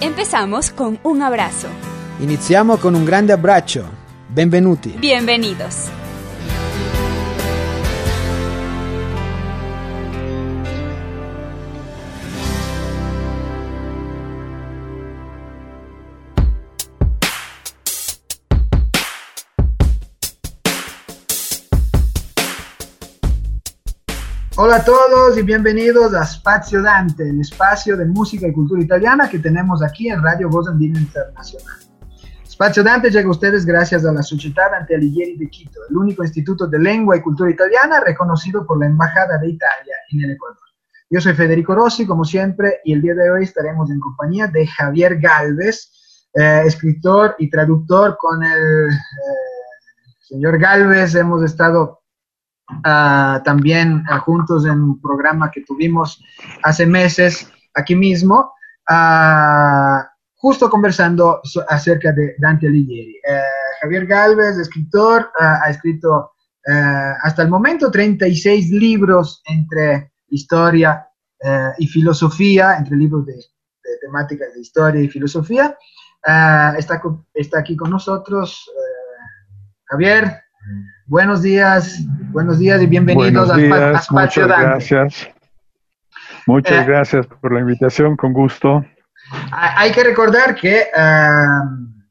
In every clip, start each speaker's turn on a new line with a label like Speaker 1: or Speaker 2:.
Speaker 1: Empezamos con un abrazo.
Speaker 2: Iniziamo con un grande abbraccio. Benvenuti.
Speaker 1: Bienvenidos.
Speaker 3: Hola a todos y bienvenidos a Spazio Dante, el espacio de música y cultura italiana que tenemos aquí en Radio Voz Andina Internacional. Spazio Dante llega a ustedes gracias a la Società Dante Alighieri de Quito, el único instituto de lengua y cultura italiana reconocido por la Embajada de Italia en el Ecuador. Yo soy Federico Rossi, como siempre, y el día de hoy estaremos en compañía de Javier Galvez, eh, escritor y traductor. Con el eh, señor Galvez hemos estado ah, también ah, juntos en un programa que tuvimos hace meses aquí mismo, ah, justo conversando acerca de Dante Alighieri. Eh, Javier Galvez, escritor, ha escrito eh, hasta el momento 36 libros entre historia eh, y filosofía, entre libros de, de temáticas de historia y filosofía. Está, está aquí con nosotros Javier. Buenos días, buenos días y bienvenidos
Speaker 4: Buenos
Speaker 3: a, a
Speaker 4: días,
Speaker 3: Spazio
Speaker 4: muchas
Speaker 3: Dante.
Speaker 4: gracias. Muchas
Speaker 3: Eh,
Speaker 4: gracias por la invitación, con gusto.
Speaker 3: Ha- Hay que recordar que ah,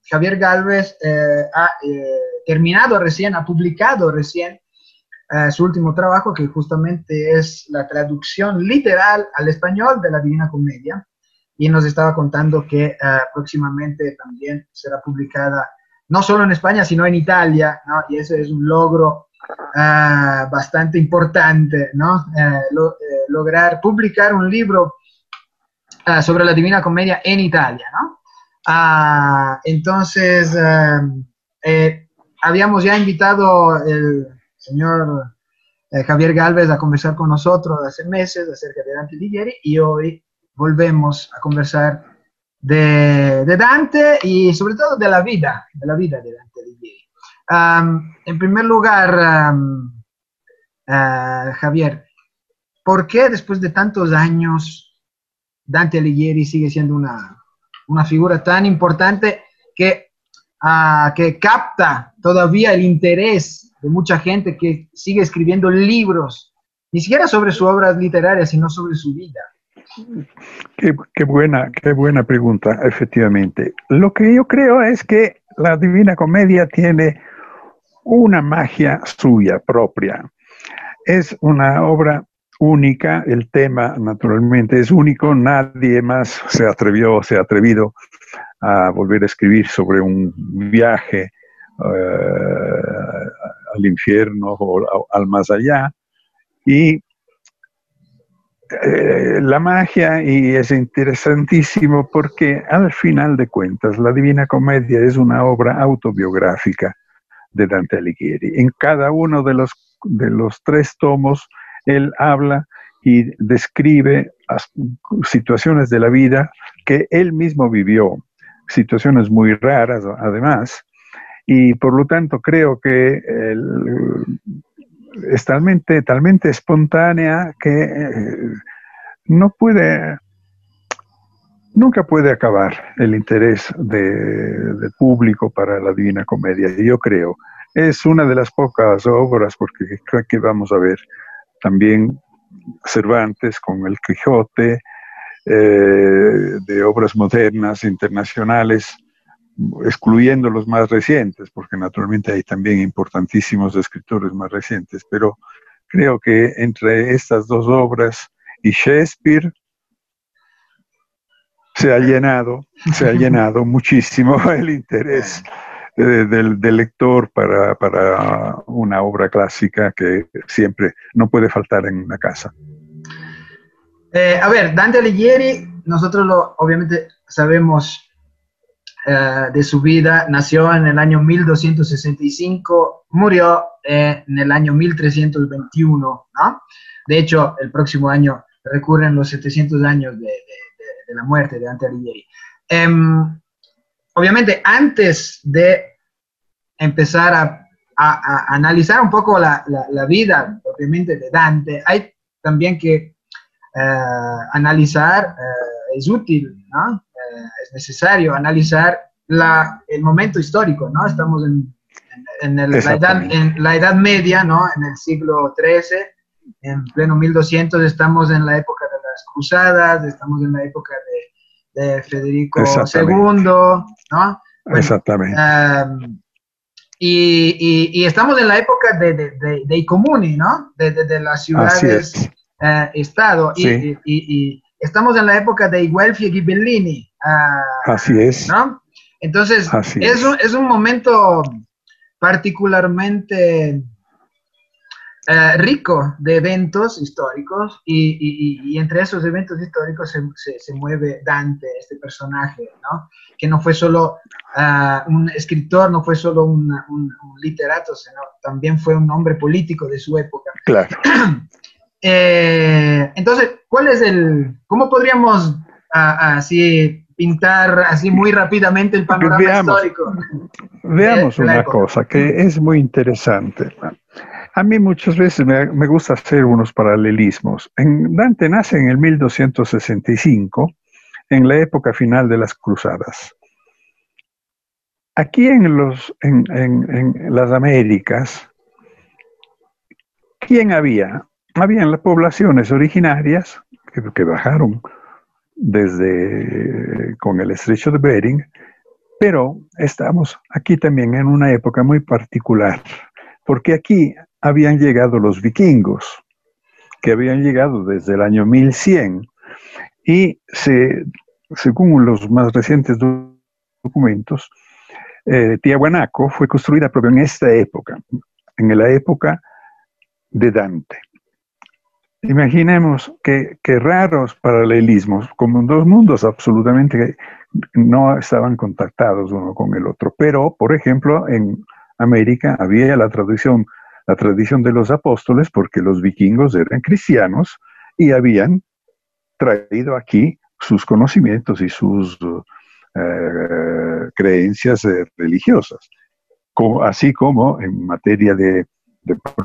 Speaker 3: Javier Galvez eh, ha eh, terminado recién, ha publicado recién su último trabajo, que justamente es la traducción literal al español de la Divina Comedia, y nos estaba contando que próximamente también será publicada no solo en España, sino en Italia, ¿no? y ese es un logro ah, bastante importante, ¿no? Eh, lo- eh, lograr publicar un libro ah, sobre la Divina Comedia en Italia, ¿no? Ah, entonces, ah, eh, habíamos ya invitado el señor eh, Javier Galvez a conversar con nosotros hace meses acerca de Dante Alighieri y hoy volvemos a conversar de, Dante y sobre todo de la vida, de la vida de Dante Alighieri. Am, en primer lugar, am, ah, Javier, ¿por qué después de tantos años Dante Alighieri sigue siendo una, una figura tan importante que, ah, que capta todavía el interés de mucha gente que sigue escribiendo libros, ni siquiera sobre su obra literaria, sino sobre su vida?
Speaker 4: Qué, buena, qué buena pregunta, efectivamente. Lo que yo creo es que la Divina Comedia tiene una magia suya propia. Es una obra única, el tema naturalmente es único, nadie más se atrevió, se ha atrevido a volver a escribir sobre un viaje eh, al infierno o al más allá. Y eh, la magia y es interesantísimo porque al final de cuentas la Divina Comedia es una obra autobiográfica de Dante Alighieri. En cada uno de los, de los tres tomos él habla y describe situaciones de la vida que él mismo vivió, situaciones muy raras además, y por lo tanto creo que el- es talmente, talmente espontánea que eh, no puede, nunca puede acabar el interés de- del público para la Divina Comedia, yo creo. Es una de las pocas obras, porque creo que vamos a ver también Cervantes con el Quijote, eh, de obras modernas, internacionales, excluyendo los más recientes, porque naturalmente hay también importantísimos escritores más recientes, pero creo que entre estas dos obras y Shakespeare se ha llenado, se ha llenado muchísimo el interés eh, del, del lector para, para una obra clásica que siempre no puede faltar en una casa.
Speaker 3: Eh, a ver, Dante Alighieri, nosotros lo, obviamente sabemos eh, de su vida. Nació en el año 1265, murió en el año 1321, ¿no? De hecho, el próximo año recurren los 700 años de, la muerte de Dante Alighieri. Em, obviamente, antes de empezar a, analizar un poco la, vida propiamente de Dante, hay también que eh, analizar, eh, es útil, ¿no? Es necesario analizar la, el momento histórico, ¿no? Estamos en, en, la edad, en, la edad, Media, ¿no? En el siglo XIII, en pleno 1200, estamos en la época de las cruzadas, estamos en la época de, de Federico II, ¿no?
Speaker 4: Exactamente.
Speaker 3: Em, y, y, estamos en la época de, de, de, de Icomuni, ¿no? De, de, las ciudades, eh, estado. Y, y, estamos en la época de Iguelfi y Ghibellini.
Speaker 4: Ah, Así es.
Speaker 3: ¿no? Entonces, es, un, es un momento particularmente eh, rico de eventos históricos y, y, entre esos eventos históricos se, se, mueve Dante, este personaje, ¿no? que no fue solo uh, un escritor, no fue solo un, un, literato, sino también fue un hombre político de su época.
Speaker 4: Claro.
Speaker 3: eh, entonces, ¿cuál es el, cómo podríamos uh, así pintar así muy rápidamente el panorama
Speaker 4: veamos,
Speaker 3: histórico?
Speaker 4: Veamos una cosa que es muy interesante. A mí muchas veces me, gusta hacer unos paralelismos. En, Dante nace en el 1265, en la época final de las cruzadas. Aquí en, los, en, las Américas, ¿quién había? Habían las poblaciones originarias que, que bajaron desde con el estrecho de Bering, pero estamos aquí también en una época muy particular, porque aquí habían llegado los vikingos, que habían llegado desde el año 1100 y se, según los más recientes documentos, eh, Tiahuanaco fue construida propio en esta época, en la época de Dante. Imaginemos que, raros paralelismos, como dos mundos absolutamente no estaban contactados uno con el otro. Pero, por ejemplo, en América había la tradición la tradición de los apóstoles porque los vikingos eran cristianos y habían traído aquí sus conocimientos y sus eh, creencias eh, religiosas. así como en materia de,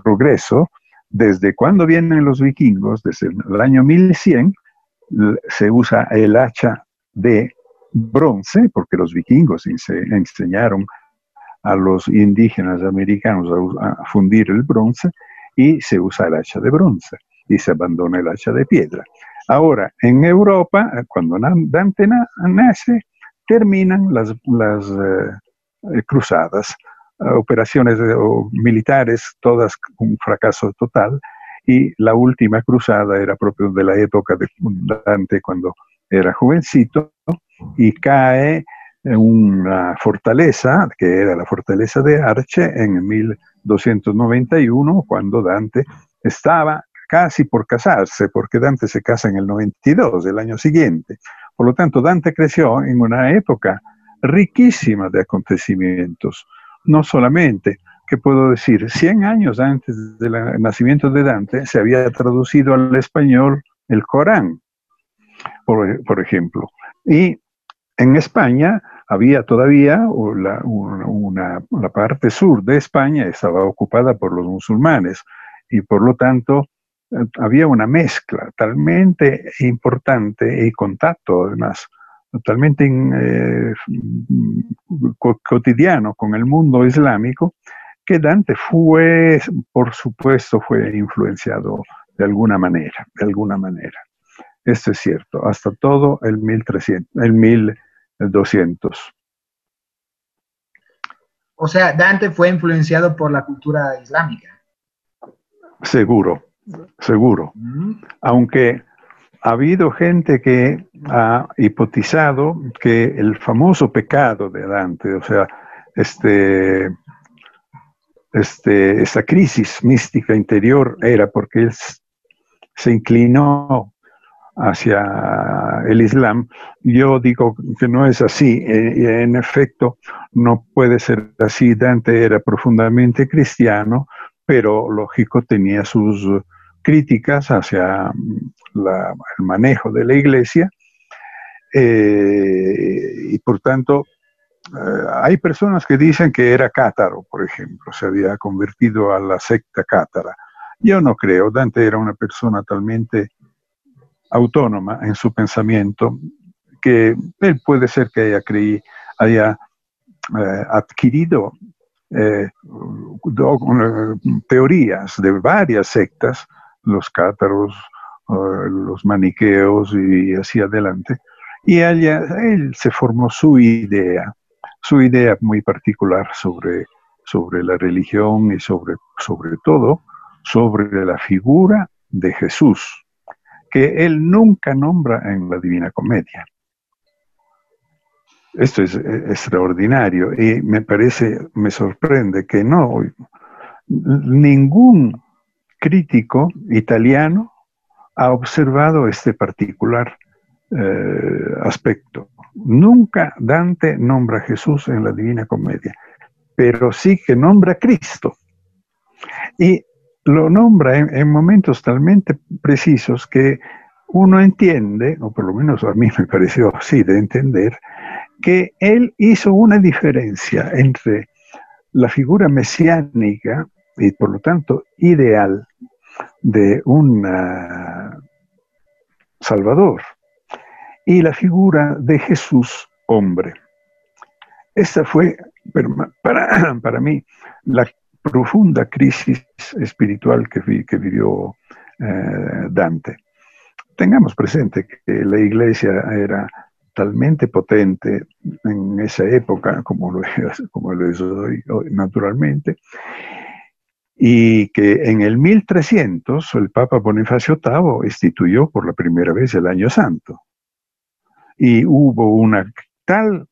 Speaker 4: progreso, desde cuando vienen los vikingos, desde el año 1100, se usa el hacha de bronce, porque los vikingos enseñaron a los indígenas americanos a, fundir el bronce y se usa el hacha de bronce y se abandona el hacha de piedra. Ahora, en Europa, eh, cuando Dante nace, terminan las, las eh, eh, cruzadas, operaciones militares, todas un fracaso total, y la última cruzada era propio de la época de Dante cuando era jovencito, y cae una fortaleza, que era la fortaleza de Arche, en 1291, cuando Dante estaba casi por casarse, porque Dante se casa en el 92, el año siguiente. Por lo tanto, Dante creció en una época riquísima de acontecimientos. No solamente, que puedo decir, 100 años antes del nacimiento de Dante se había traducido al español el Corán, por, ejemplo. Y en España había todavía la parte sur de España estaba ocupada por los musulmanes y por lo tanto eh, había una mezcla talmente importante y contacto además totalmente eh, cotidiano con el mundo islámico que Dante fue, por supuesto, fue influenciado de alguna manera, de alguna manera. Esto es cierto, hasta todo el 1300, el 1000 200.
Speaker 3: O sea, Dante fue influenciado por la cultura islámica.
Speaker 4: Seguro, seguro. Mm. Aunque ha habido gente que ha hipotizado que el famoso pecado de Dante, o sea, este, este, esta crisis mística interior era porque él se inclinó hacia el Islam. Yo digo que no es así. Eh, en efecto, no puede ser así. Dante era profundamente cristiano, pero lógico tenía sus críticas hacia el manejo de la iglesia. Eh, y por tanto, eh, hay personas que dicen que era cátaro, por ejemplo, se había convertido a la secta cátara. Yo no creo, Dante era una persona talmente autónoma en su pensamiento que él puede ser que haya, creí, haya eh, adquirido teorías de varias sectas, los cátaros, los maniqueos y así adelante, y allá, él se formó su idea, su idea muy particular sobre, sobre la religión y sobre, sobre todo sobre la figura de Jesús, que él nunca nombra en la Divina Comedia. Esto es extraordinario y me parece, me sorprende que no, ningún crítico italiano ha observado este particular eh, aspecto. Nunca Dante nombra a Jesús en la Divina Comedia, pero sí que nombra a Cristo. Y lo nombra en, momentos talmente precisos que uno entiende, o por lo menos a mí me pareció así de entender, que él hizo una diferencia entre la figura mesiánica y por lo tanto ideal de un Salvador y la figura de Jesús hombre. Esta fue para, para mí la profunda crisis espiritual que, que vivió eh, Dante. Tengamos presente que la iglesia era talmente potente en esa época como lo es, como lo es hoy, naturalmente, y que en el 1300 el Papa Bonifacio VIII instituyó por la primera vez el Año Santo. Y hubo una tal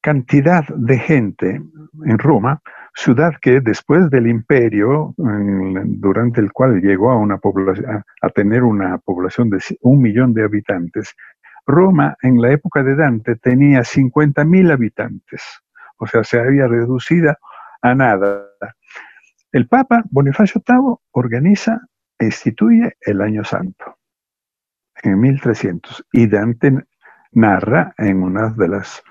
Speaker 4: cantidad de gente en Roma ciudad que después del imperio, durante el cual llegó a, una población, a tener una población de un millón de habitantes, Roma en la época de Dante tenía 50.000 habitantes, o sea, se había reducido a nada. El Papa Bonifacio VIII organiza e instituye el Año Santo en 1300 y Dante narra en una de las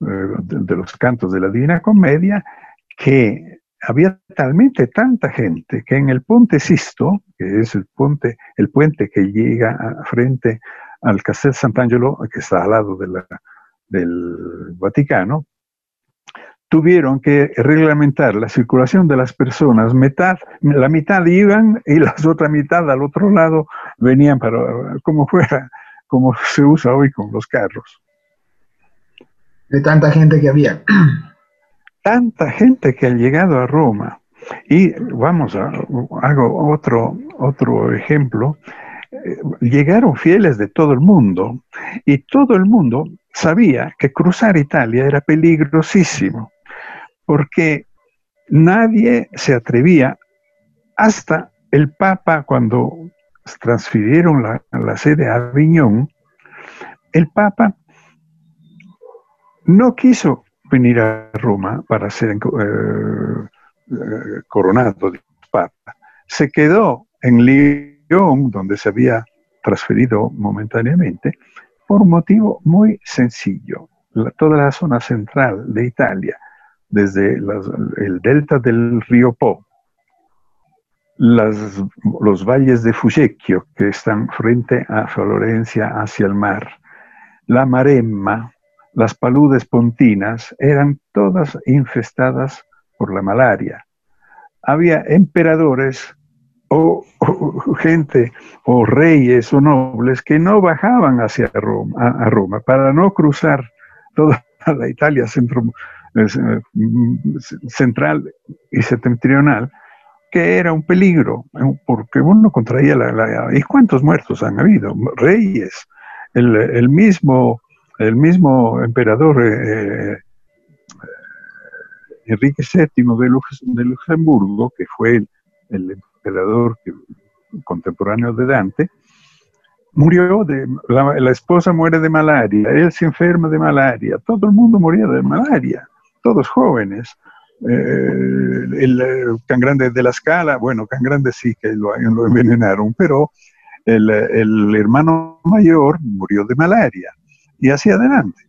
Speaker 4: eh, de los cantos de la Divina Comedia que había talmente tanta gente que en el Ponte Sisto, que es el puente, el puente que llega frente al Castel Sant'Angelo, que está al lado del Vaticano, tuvieron que reglamentar la circulación de las personas. la mitad iban y la otra mitad al otro lado venían para, como fuera, como se usa hoy con los carros.
Speaker 3: De tanta gente que había
Speaker 4: tanta gente que ha llegado a Roma. Y vamos a, hago otro, otro ejemplo. Eh, llegaron fieles de todo el mundo y todo el mundo sabía que cruzar Italia era peligrosísimo, porque nadie se atrevía hasta el Papa cuando transfirieron la, sede a Aviñón, el Papa no quiso venir a Roma para ser eh, eh, coronado de papa. Se quedó en Lyon, donde se había transferido momentáneamente, por un motivo muy sencillo. toda la zona central de Italia, desde el delta del río Po, los valles de Fucecchio, que están frente a Florencia hacia el mar, la Maremma, las paludes pontinas eran todas infestadas por la malaria. Había emperadores o, gente o reyes o nobles que no bajaban hacia Roma, Roma para no cruzar toda la Italia eh, central y septentrional, que era un peligro, porque uno contraía la... ¿Y cuántos muertos han habido? Reyes. El, el mismo el mismo emperador eh, eh, Enrique VII de, Luxemburgo, que fue el, emperador contemporáneo de Dante, murió de, la, esposa muere de malaria, él se enferma de malaria, todo el mundo moría de malaria, todos jóvenes. Eh, el tan grande de la escala, bueno, tan grande sí que lo, lo envenenaron, pero el, el, hermano mayor murió de malaria y así adelante.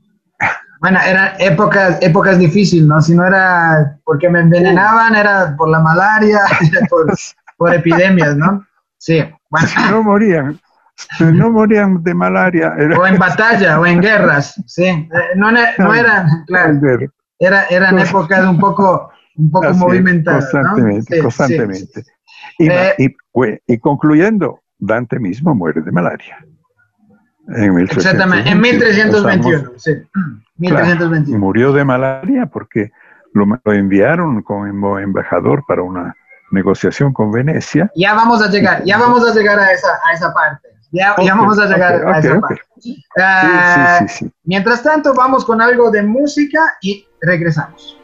Speaker 3: Bueno, eran épocas, épocas difíciles, ¿no? Si no era porque me envenenaban, era por la malaria, por, por epidemias, ¿no? Sí,
Speaker 4: bueno. no morían, no morían de malaria.
Speaker 3: O en batalla, o en guerras, sí. Eh, no, no eran, claro, era, eran épocas un poco, un poco movimentadas.
Speaker 4: Constantemente, constantemente. Y, eh, y, y, concluyendo, Dante mismo muere de malaria.
Speaker 3: En exactamente, en 1321, sí. 1321.
Speaker 4: murió de malaria porque lo, lo enviaron como embajador para una negociación con Venecia.
Speaker 3: Ya vamos a llegar, ya vamos a llegar a esa, a esa parte. Ya, ya vamos a llegar a esa parte. Uh, sí, mientras tanto, vamos con algo de música y regresamos.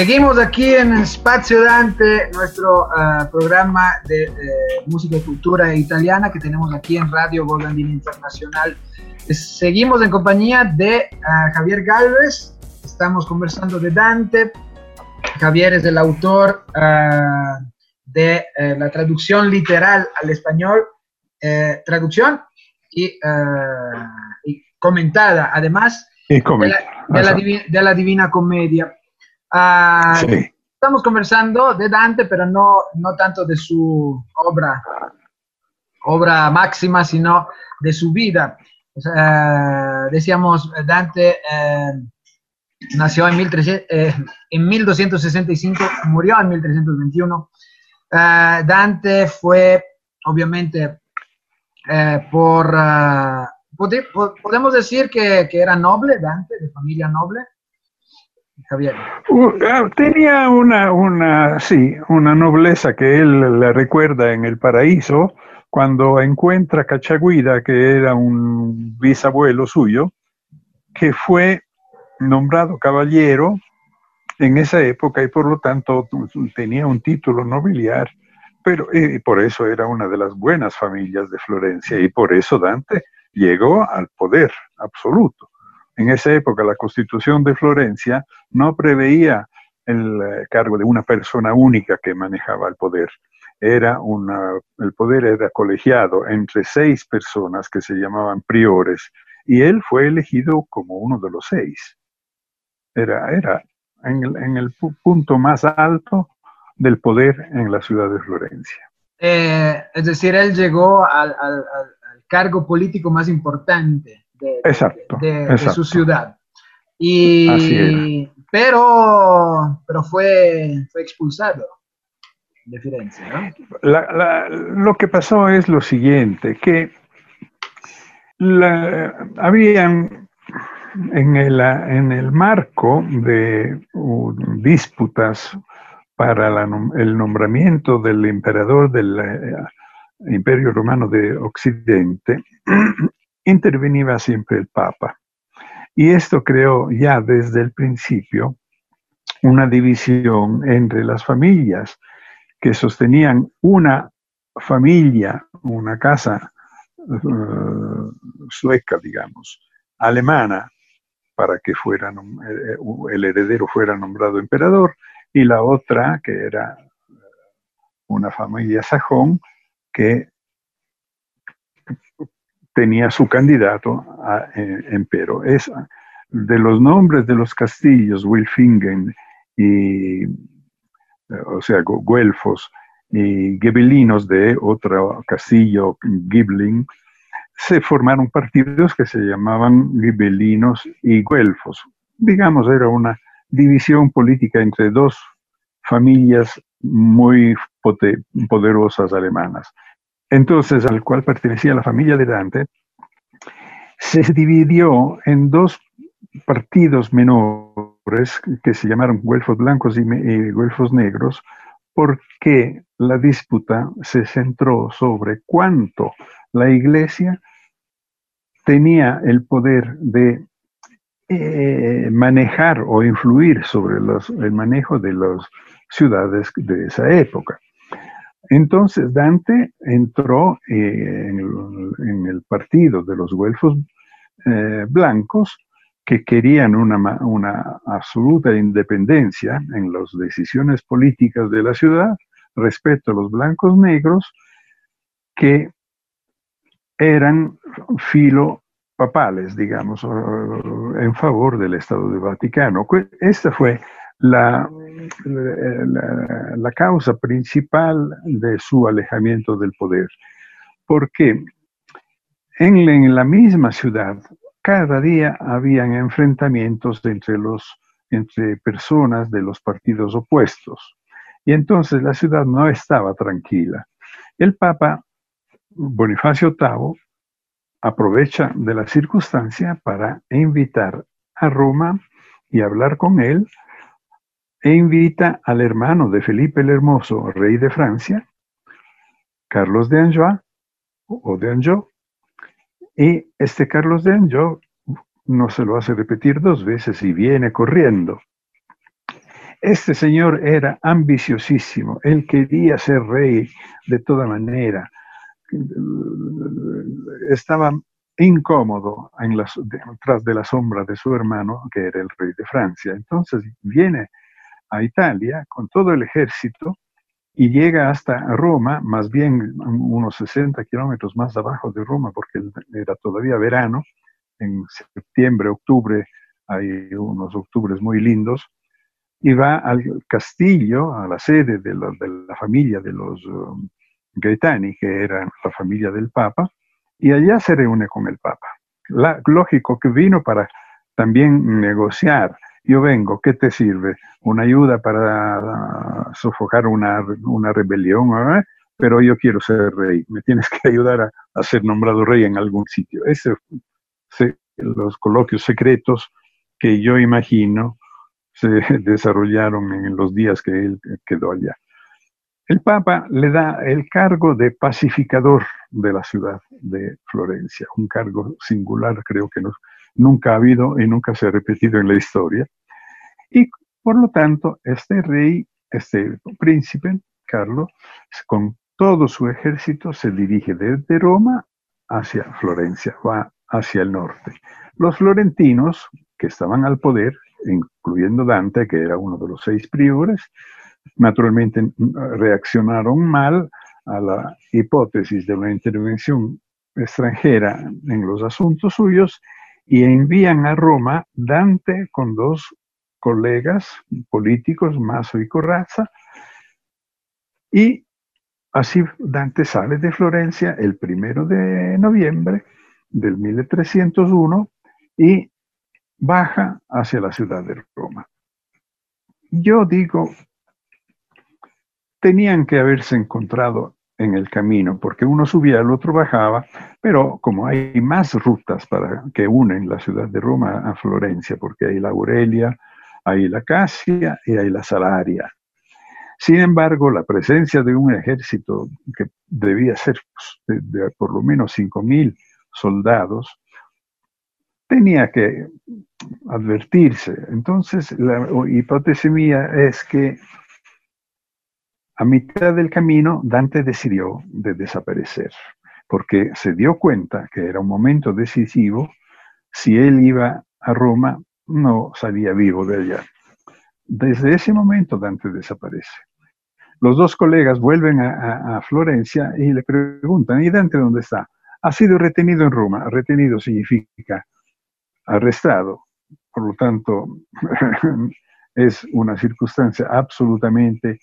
Speaker 3: Seguimos aquí en Espacio Dante, nuestro uh, programa de eh, música y cultura italiana que tenemos aquí en Radio Golandini Internacional. Seguimos en compañía de uh, Javier Galvez, estamos conversando de Dante. Javier es el autor uh, de la traducción literal al español, traducción y, y, comentada, además
Speaker 4: y
Speaker 3: de, la, de, la de la Divina Comedia. Uh, sí. Estamos conversando de Dante, pero no, no tanto de su obra, obra máxima, sino de su vida. Uh, decíamos, Dante uh, nació en, 1300, en 1265, murió en 1321. Dante fue, obviamente, por... podemos decir que, que era noble, Dante, de familia noble. Javier?
Speaker 4: Uh, ah, tenía una, una, sí, una nobleza que él le recuerda en el paraíso cuando encuentra a Cachaguida, que era un bisabuelo suyo, que fue nombrado caballero en esa época y por lo tanto tenía un título nobiliar, pero por eso era una de las buenas familias de Florencia y por eso Dante llegó al poder absoluto. En esa época la constitución de Florencia no preveía el eh, cargo de una persona única que manejaba el poder. Era el poder era colegiado entre seis personas que se llamaban priores y él fue elegido como uno de los seis. Era, era en, el, punto más alto del poder en la ciudad de Florencia.
Speaker 3: Eh, es decir, él llegó al cargo político más importante de,
Speaker 4: exacto,
Speaker 3: de,
Speaker 4: exacto.
Speaker 3: su ciudad. Y, pero, pero fue, fue expulsado de Firenze. ¿no?
Speaker 4: La, la, lo que pasó es lo siguiente, que habían en el, en el marco de uh, disputas para la, el nombramiento del emperador del uh, Imperio Romano de Occidente, intervenía siempre el Papa. Y esto creó ya desde el principio una división entre las familias que sostenían una familia, una casa uh, sueca, digamos, alemana, para que fuera, eh, el heredero fuera nombrado emperador, y la otra, que era una familia sajón, que tenía su candidato a eh, empero. Es de los nombres de los castillos, Wilfingen y, eh, o sea, Guelfos y Ghibellinos de otro castillo, Gibelin, se formaron partidos que se llamaban Ghibellinos y Guelfos. Digamos, era una división política entre dos familias muy poderosas alemanas entonces al cual pertenecía la familia de Dante, se dividió en dos partidos menores que se llamaron Güelfos Blancos y, Güelfos Negros, porque la disputa se centró sobre cuánto la iglesia tenía el poder de eh, manejar o influir sobre los, el manejo de las ciudades de esa época. Entonces Dante entró eh, en, el, partido de los güelfos eh, blancos que querían una, una, absoluta independencia en las decisiones políticas de la ciudad respecto a los blancos negros que eran filo papales, digamos, en favor del Estado del Vaticano. Esta fue la, la, causa principal de su alejamiento del poder. Porque en, en la misma ciudad, cada día habían enfrentamientos entre, los, entre personas de los partidos opuestos. Y entonces la ciudad no estaba tranquila. El Papa Bonifacio VIII aprovecha de la circunstancia para invitar a Roma y hablar con él e invita al hermano de Felipe el Hermoso, rey de Francia, Carlos de Anjou, o de Anjou, y este Carlos de Anjou no se lo hace repetir dos veces y viene corriendo. Este señor era ambiciosísimo, él quería ser rey de toda manera, estaba incómodo en las, tras de la sombra de su hermano, que era el rey de Francia. Entonces viene a Italia con todo el ejército y llega hasta Roma, más bien unos 60 kilómetros más abajo de Roma, porque era todavía verano, en septiembre, octubre, hay unos octubres muy lindos, y va al castillo, a la sede de la, familia de los um, Gaetani, que era la familia del Papa, y allá se reúne con el Papa. lógico que vino para también negociar. Yo vengo, ¿qué te sirve? Una ayuda para sofocar una, una rebelión, pero yo quiero ser rey. Me tienes que ayudar a, ser nombrado rey en algún sitio. Ese, los coloquios secretos que yo imagino se desarrollaron en los días que él quedó allá. El Papa le da el cargo de pacificador de la ciudad de Florencia, un cargo singular, creo que nunca ha habido y nunca se ha repetido en la historia. Y por lo tanto, este rey, este príncipe, Carlos, con todo su ejército se dirige desde Roma hacia Florencia, va hacia el norte. Los florentinos, que estaban al poder, incluyendo Dante, que era uno de los seis priores, naturalmente reaccionaron mal a la hipótesis de una intervención extranjera en los asuntos suyos y envían a Roma Dante con dos colegas políticos, Maso y Corrazza, y así Dante sale de Florencia el primero de noviembre del 1301 y baja hacia la ciudad de Roma. Yo digo, tenían que haberse encontrado en el camino, porque uno subía, el otro bajaba, pero como hay más rutas para, que unen la ciudad de Roma a Florencia, porque hay la Aurelia, hay la Casia y hay la Salaria. Sin embargo, la presencia de un ejército que debía ser pues, de, por lo menos 5.000 soldados, tenía que advertirse. Entonces, la hipótesis mía es que a mitad del camino, Dante decidió de desaparecer, porque se dio cuenta que era un momento decisivo. Si él iba a Roma, no salía vivo de allá. Desde ese momento, Dante desaparece. Los dos colegas vuelven a, Florencia y le preguntan, ¿y Dante dónde está? Ha sido retenido en Roma. Retenido significa arrestado. Por lo tanto, es una circunstancia absolutamente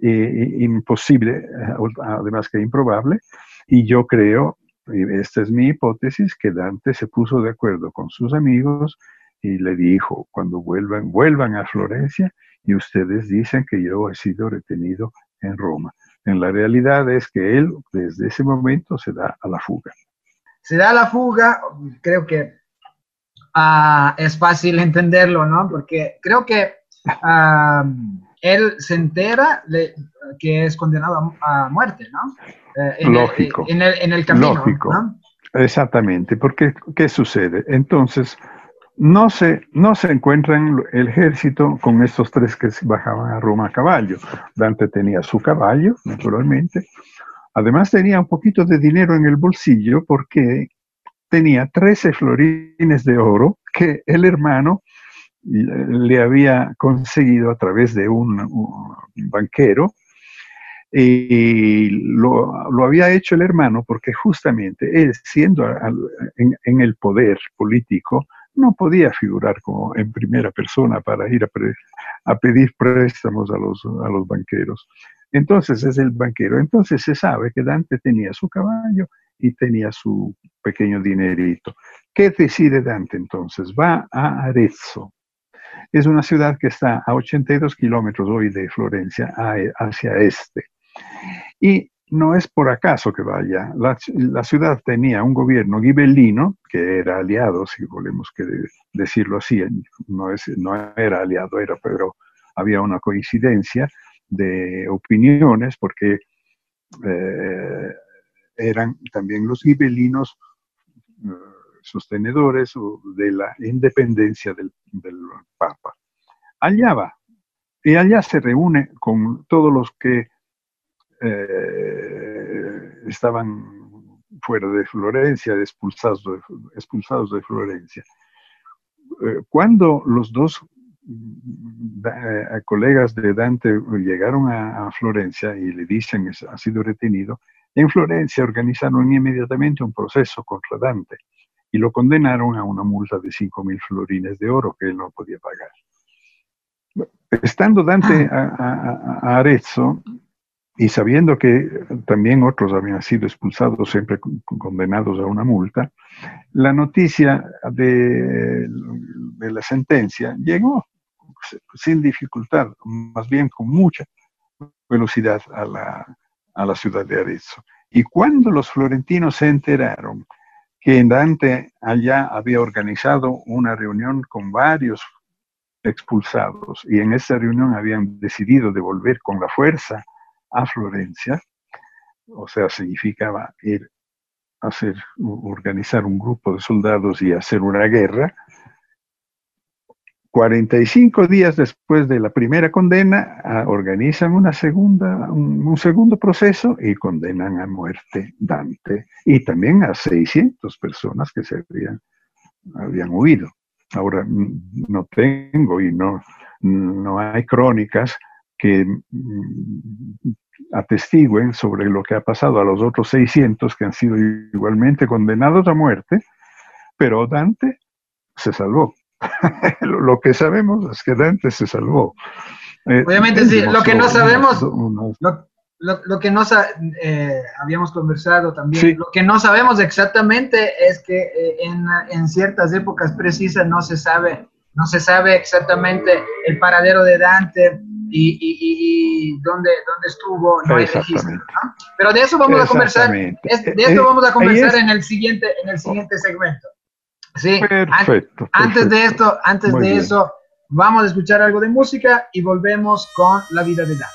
Speaker 4: imposible, eh, además que improbable, y yo creo, esta es mi hipótesis, que Dante se puso de acuerdo con sus amigos y le dijo, cuando vuelvan, vuelvan a Florencia y ustedes dicen que yo he sido retenido en Roma. En la realidad es que él desde ese momento se da a la fuga.
Speaker 3: Se da a la fuga, creo que ah, es fácil entenderlo, ¿no? Porque creo que ah, él se entera de que es condenado a, muerte, ¿no?
Speaker 4: Eh, en Lógico.
Speaker 3: El, en, el, camino. Lógico.
Speaker 4: Exactamente, porque ¿qué sucede? Entonces, no se, no se encuentran el ejército con estos tres que bajaban a Roma a caballo. Dante tenía su caballo, naturalmente. Además tenía un poquito de dinero en el bolsillo porque tenía 13 florines de oro que el hermano le había conseguido a través de un, banquero y lo, había hecho el hermano porque justamente él, siendo en, el poder político, no podía figurar como en primera persona para ir a, pedir préstamos a los, a los banqueros. Entonces es el banquero. Entonces se sabe que Dante tenía su caballo y tenía su pequeño dinerito. ¿Qué decide Dante entonces? Va a Arezzo. Es una ciudad que está a 82 kilómetros hoy de Florencia hacia este. Y no es por acaso que vaya. La, ciudad tenía un gobierno gibelino, que era aliado, si volvemos que decirlo así, no, es, no era aliado, era, pero había una coincidencia de opiniones, porque eh, eran también los gibelinos eh, sostenedores de la independencia del, Papa. Allá va. y allá se reúne con todos los que eh, estaban fuera de Florencia, expulsados de, expulsados de Florencia. Eh, cuando los dos eh, colegas de Dante llegaron a, Florencia y le dicen ha sido retenido, en Florencia organizaron inmediatamente un proceso contra Dante y lo condenaron a una multa de 5.000 florines de oro que él no podía pagar. Estando Dante ah. a, Arezzo y sabiendo que también otros habían sido expulsados, siempre condenados a una multa, la noticia de, la sentencia llegó sin dificultad, más bien con mucha velocidad a la, a la ciudad de Arezzo. Y cuando los florentinos se enteraron que Dante allá había organizado una reunión con varios expulsados y en esa reunión habían decidido devolver con la fuerza a Florencia, o sea, significaba ir a hacer, organizar un grupo de soldados y hacer una guerra, 45 días después de la primera condena, ah, organizan una segunda, un, segundo proceso y condenan a muerte Dante y también a 600 personas que se habían, habían huido. Ahora, no tengo y no, no hay crónicas que mm, atestiguen sobre lo que ha pasado a los otros 600 que han sido igualmente condenados a muerte, pero Dante se salvó. lo que sabemos es que Dante se salvó.
Speaker 3: Eh, Obviamente, sí, lo que no sabemos, lo, que no eh, habíamos conversado también, lo que no sabemos exactamente es que eh, en, en, ciertas épocas precisas no se sabe, no se sabe exactamente el paradero de Dante y, y, dónde, dónde estuvo, no hay registro. Pero de eso vamos a conversar, de esto vamos a conversar en el siguiente, en el siguiente segmento. Sí, perfecto, antes de esto, antes de eso, vamos a escuchar algo de música y volvemos con la vida de Dan.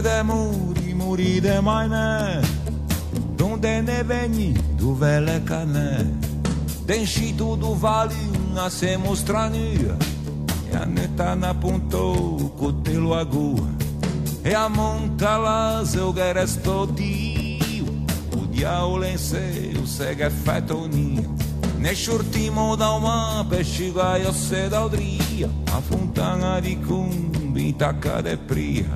Speaker 5: De muri, muri de majne Donde ne veni, do vele cane. Denșitul do vale, nascemos strania E a neta na ponto, cotelo agua E a monta las eu geresto dio O diavolo em seu, segue fetonia Ne shurtimo da uma pesciga io se da odria A fontana di cumbi tacca de pria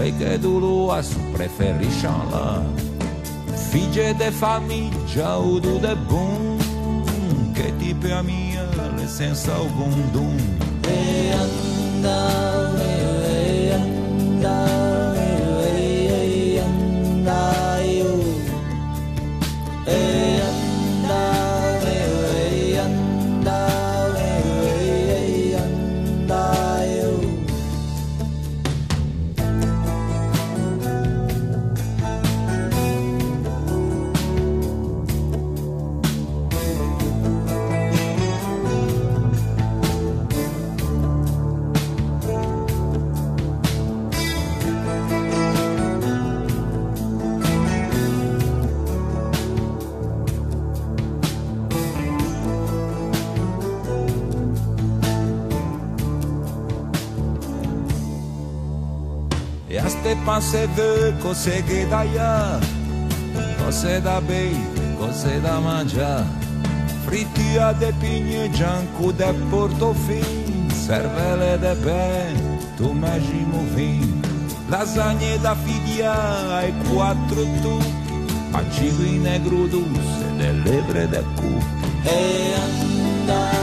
Speaker 5: Noite do luas, prefere xalã Fidje de família, o do de é bom. Que tipo é a minha licença, o bundum E anda se ve cose che da ya, cose da bei, cose da mangiare. Frittia de pigne, gianco de portofin, cervele de pen, tu magimo vin. Lasagne da fidia e quattro tucchi, accido negro dulce delle lebre de cu. E andare,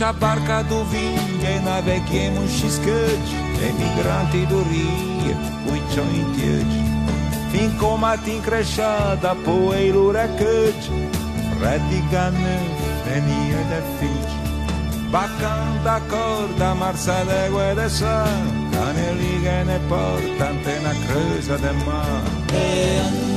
Speaker 5: Deixa a barca do vinho e naveguemos é xiscante, emigrante do rio, muito diante. Fincou matin crechada, poeira cante, redigane, venia de fit. Bacana da corda, marça d'égua e de sang, caneliga e ne porta, antena creusa de mar. É,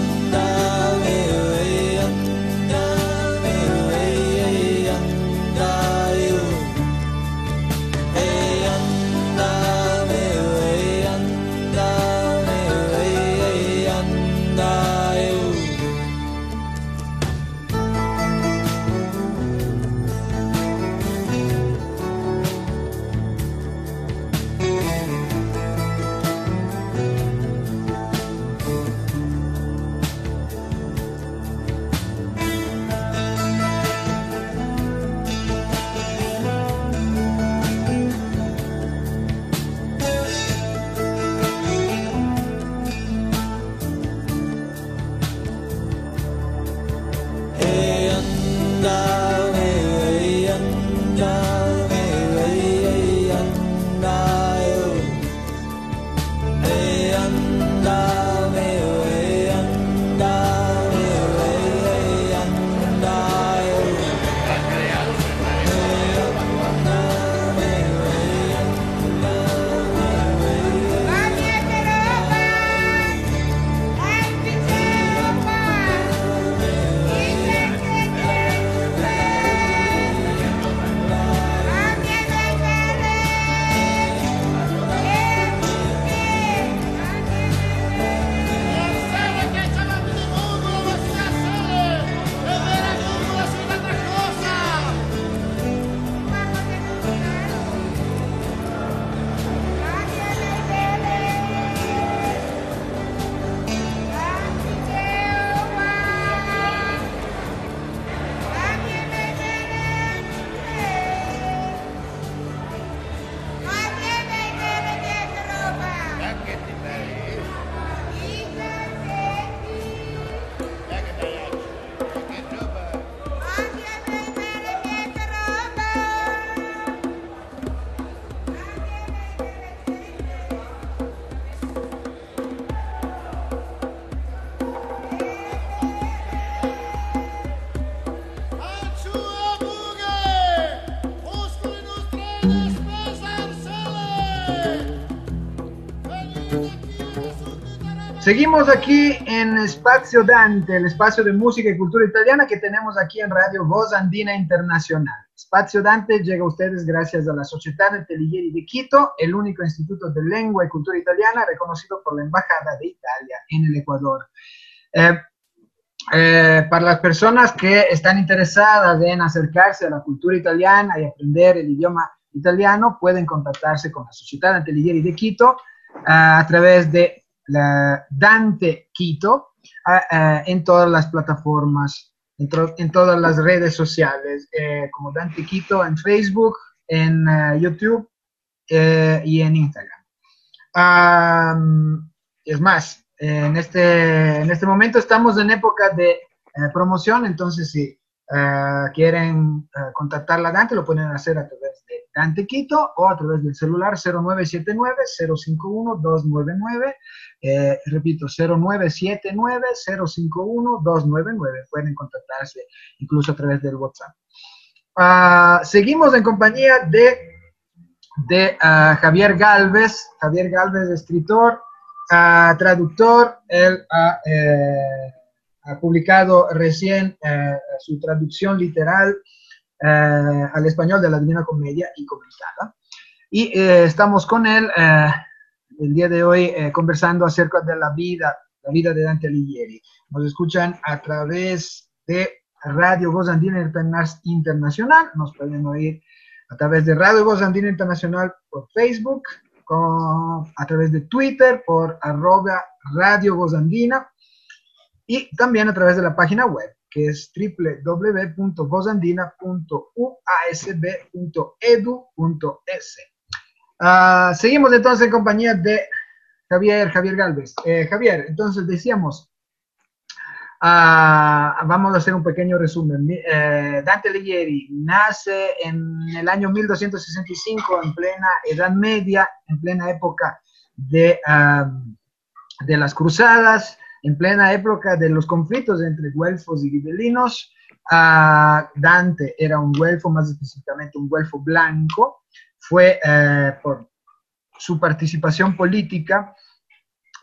Speaker 3: Seguimos aquí en Espacio Dante, el espacio de música y cultura italiana que tenemos aquí en Radio Voz Andina Internacional. Espacio Dante llega a ustedes gracias a la Sociedad de Telighieri de Quito, el único instituto de lengua y cultura italiana reconocido por la Embajada de Italia en el Ecuador. Eh, eh, para las personas que están interesadas en acercarse a la cultura italiana y aprender el idioma italiano, pueden contactarse con la Sociedad Antelighieri de Quito ah, a través de la Dante Quito ah, ah, en todas las plataformas, en, todas las redes sociales, eh, como Dante Quito en Facebook, en ah, YouTube eh, y en Instagram. Am, es más, en este, en este momento estamos en época de eh, promoción, entonces si eh, quieren eh, contactar a Dante, lo pueden hacer a través de Dante Quito o a través del celular 0979-051-299. Eh, repito, 0979-051-299. Pueden contactarse incluso a través del WhatsApp. Ah, seguimos en compañía de, de ah, Javier Galvez. Javier Galvez, escritor, ah, traductor. Él ha, eh, publicado recién eh, su traducción literal al español de la Divina Comedia y Comentada. Y eh, estamos con él eh, el día de hoy eh, conversando acerca de la vida, la vida de Dante Alighieri. Nos escuchan a través de Radio Voz Andina Internacional, nos pueden oír a través de Radio Voz Andina Internacional por Facebook, a través de Twitter por arroba Radio Voz Andina y también a través de la página web que es www.vozandina.uasb.edu.es. Ah, seguimos entonces en compañía de Javier, Javier Galvez. Eh, Javier, entonces decíamos, ah, vamos a hacer un pequeño resumen. Eh, Dante Alighieri nace en el año 1265 en plena Edad Media, en plena época de, ah, de las cruzadas, en plena época de los conflictos entre güelfos y gibelinos. Dante era un güelfo, más específicamente un güelfo blanco, fue eh, por su participación política,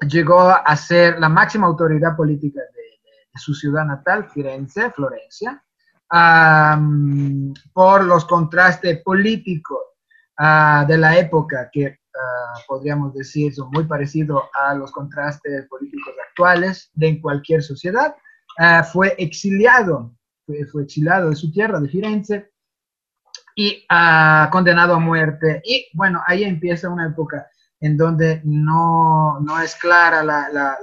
Speaker 3: llegó a ser la máxima autoridad política de, su ciudad natal, Firenze, Florencia, por los contrastes políticos ah, de la época, que ah, podríamos decir son muy parecidos a los contrastes políticos actuales de cualquier sociedad, ah, fue exiliado, fue exiliado de su tierra, de Firenze, y uh, condenado a muerte. Y bueno, ahí empieza una época en donde no, no es clara la, la,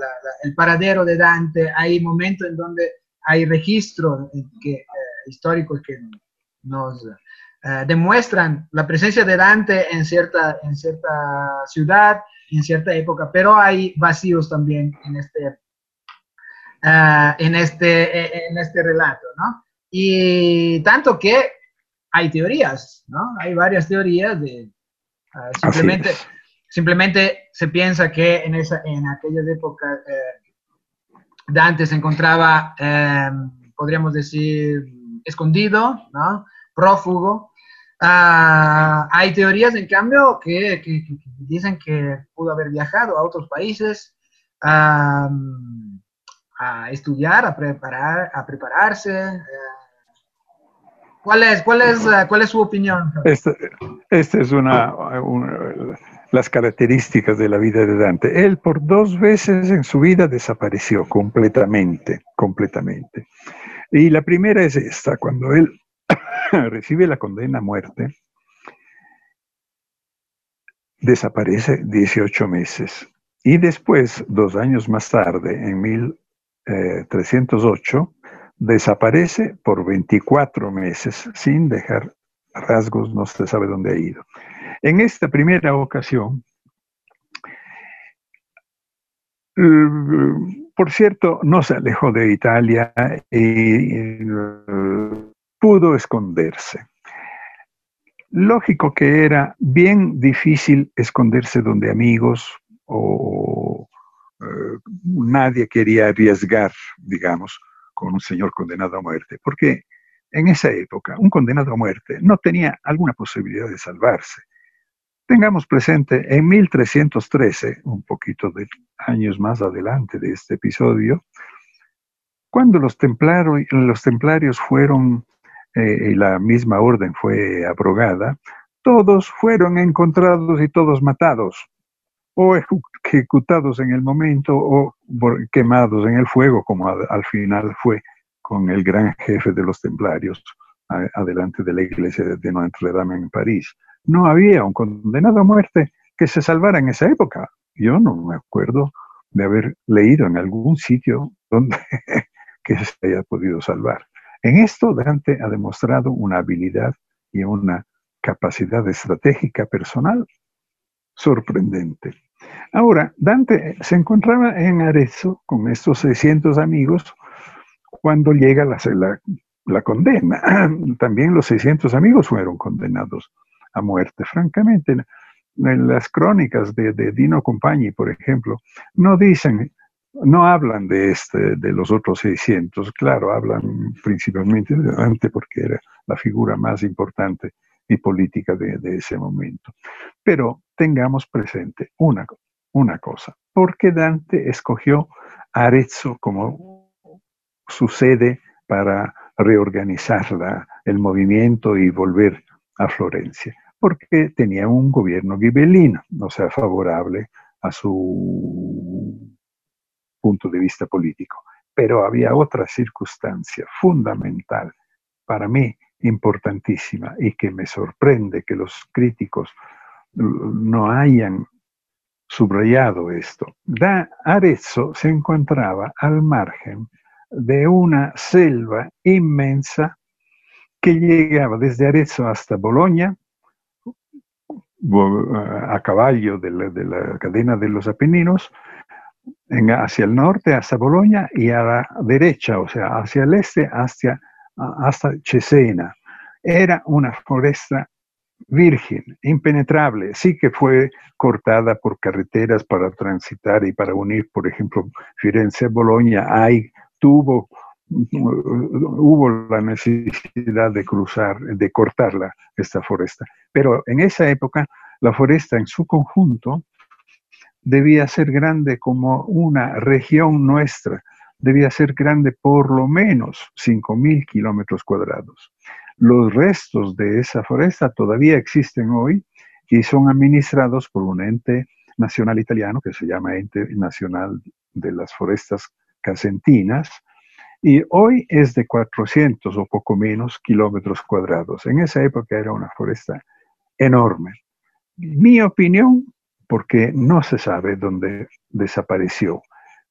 Speaker 3: el paradero de Dante, hay momentos en donde hay registros que, eh, históricos que nos uh, demuestran la presencia de Dante en cierta, en cierta ciudad, en cierta época, pero hay vacíos también en este, uh, en este, en este relato, ¿no? Y tanto que hay teorías, ¿no? Hay varias teorías de ah, simplemente, simplemente se piensa que en, esa, en aquellas épocas eh, Dante se encontraba, eh, podríamos decir, escondido, ¿no? Prófugo. Ah, hay teorías, en cambio, que, dicen que pudo haber viajado a otros países a estudiar, a, preparar, a prepararse, eh, ¿Cuál es, cuál es, eh, cuál es su opinión?
Speaker 4: Esta, esta es una, las características de la vida de Dante. Él por dos veces en su vida desapareció completamente, completamente. Y la primera es esta, cuando él recibe la condena a muerte, desaparece 18 meses. Y después, dos años más tarde, en 1308, desaparece por 24 meses sin dejar rasgos, no se sabe dónde ha ido. En esta primera ocasión, por cierto, no se alejó de Italia y pudo esconderse. Lógico que era bien difícil esconderse donde amigos o eh, nadie quería arriesgar, digamos, con un señor condenado a muerte, porque en esa época un condenado a muerte no tenía alguna posibilidad de salvarse. Tengamos presente, en 1313, un poquito de años más adelante de este episodio, cuando los, templarios, los templarios fueron, eh, y la misma orden fue abrogada, todos fueron encontrados y todos matados, o ejecutados en el momento o quemados en el fuego, como al final fue con el gran jefe de los templarios adelante de la iglesia de Notre Dame en París. No había un condenado a muerte que se salvara en esa época. Yo no me acuerdo de haber leído en algún sitio donde que se haya podido salvar. En esto Dante ha demostrado una habilidad y una capacidad estratégica personal sorprendente. Ahora, Dante se encontraba en Arezzo con estos 600 amigos cuando llega la, condena. También los 600 amigos fueron condenados a muerte. Francamente, en las crónicas de, Dino Compagni, por ejemplo, no dicen, no hablan de, este, de los otros 600. Claro, hablan principalmente de Dante porque era la figura más importante y política de, ese momento. Pero tengamos presente una, una cosa, porque Dante escogió Arezzo como su sede para reorganizar el movimiento y volver a Florencia, porque tenía un gobierno gibelino, o sea, favorable a su punto de vista político. Pero había otra circunstancia fundamental para mí, importantísima, y que me sorprende que los críticos no hayan subrayado esto. Da Arezzo se encontraba al margen de una selva inmensa que llegaba desde Arezzo hasta Bolonia, a caballo de la, cadena de los Apeninos, hacia el norte hasta Bolonia y a la derecha, o sea, hacia el este, hacia, hasta Cesena. Era una foresta virgen, impenetrable. Sí que fue cortada por carreteras para transitar y para unir, por ejemplo, Firenze a Bolonia. Hay, tuvo, hubo la necesidad de cruzar, de cortarla, esta foresta. Pero en esa época, la foresta en su conjunto debía ser grande como una región nuestra, debía ser grande por lo menos 5.000 kilómetros cuadrados. Los restos de esa foresta todavía existen hoy y son administrados por un ente nacional italiano que se llama Ente Nacional de las Forestas Casentinas, y hoy es de 400 o poco menos kilómetros cuadrados. En esa época era una foresta enorme. Mi opinión, porque no se sabe dónde desapareció.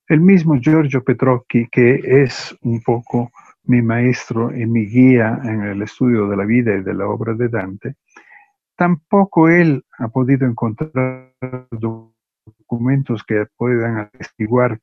Speaker 4: El mismo Giorgio Petrocchi, que es un poco mi maestro y mi guía en el estudio de la vida y de la obra de Dante, tampoco él ha podido encontrar documentos que puedan atestiguar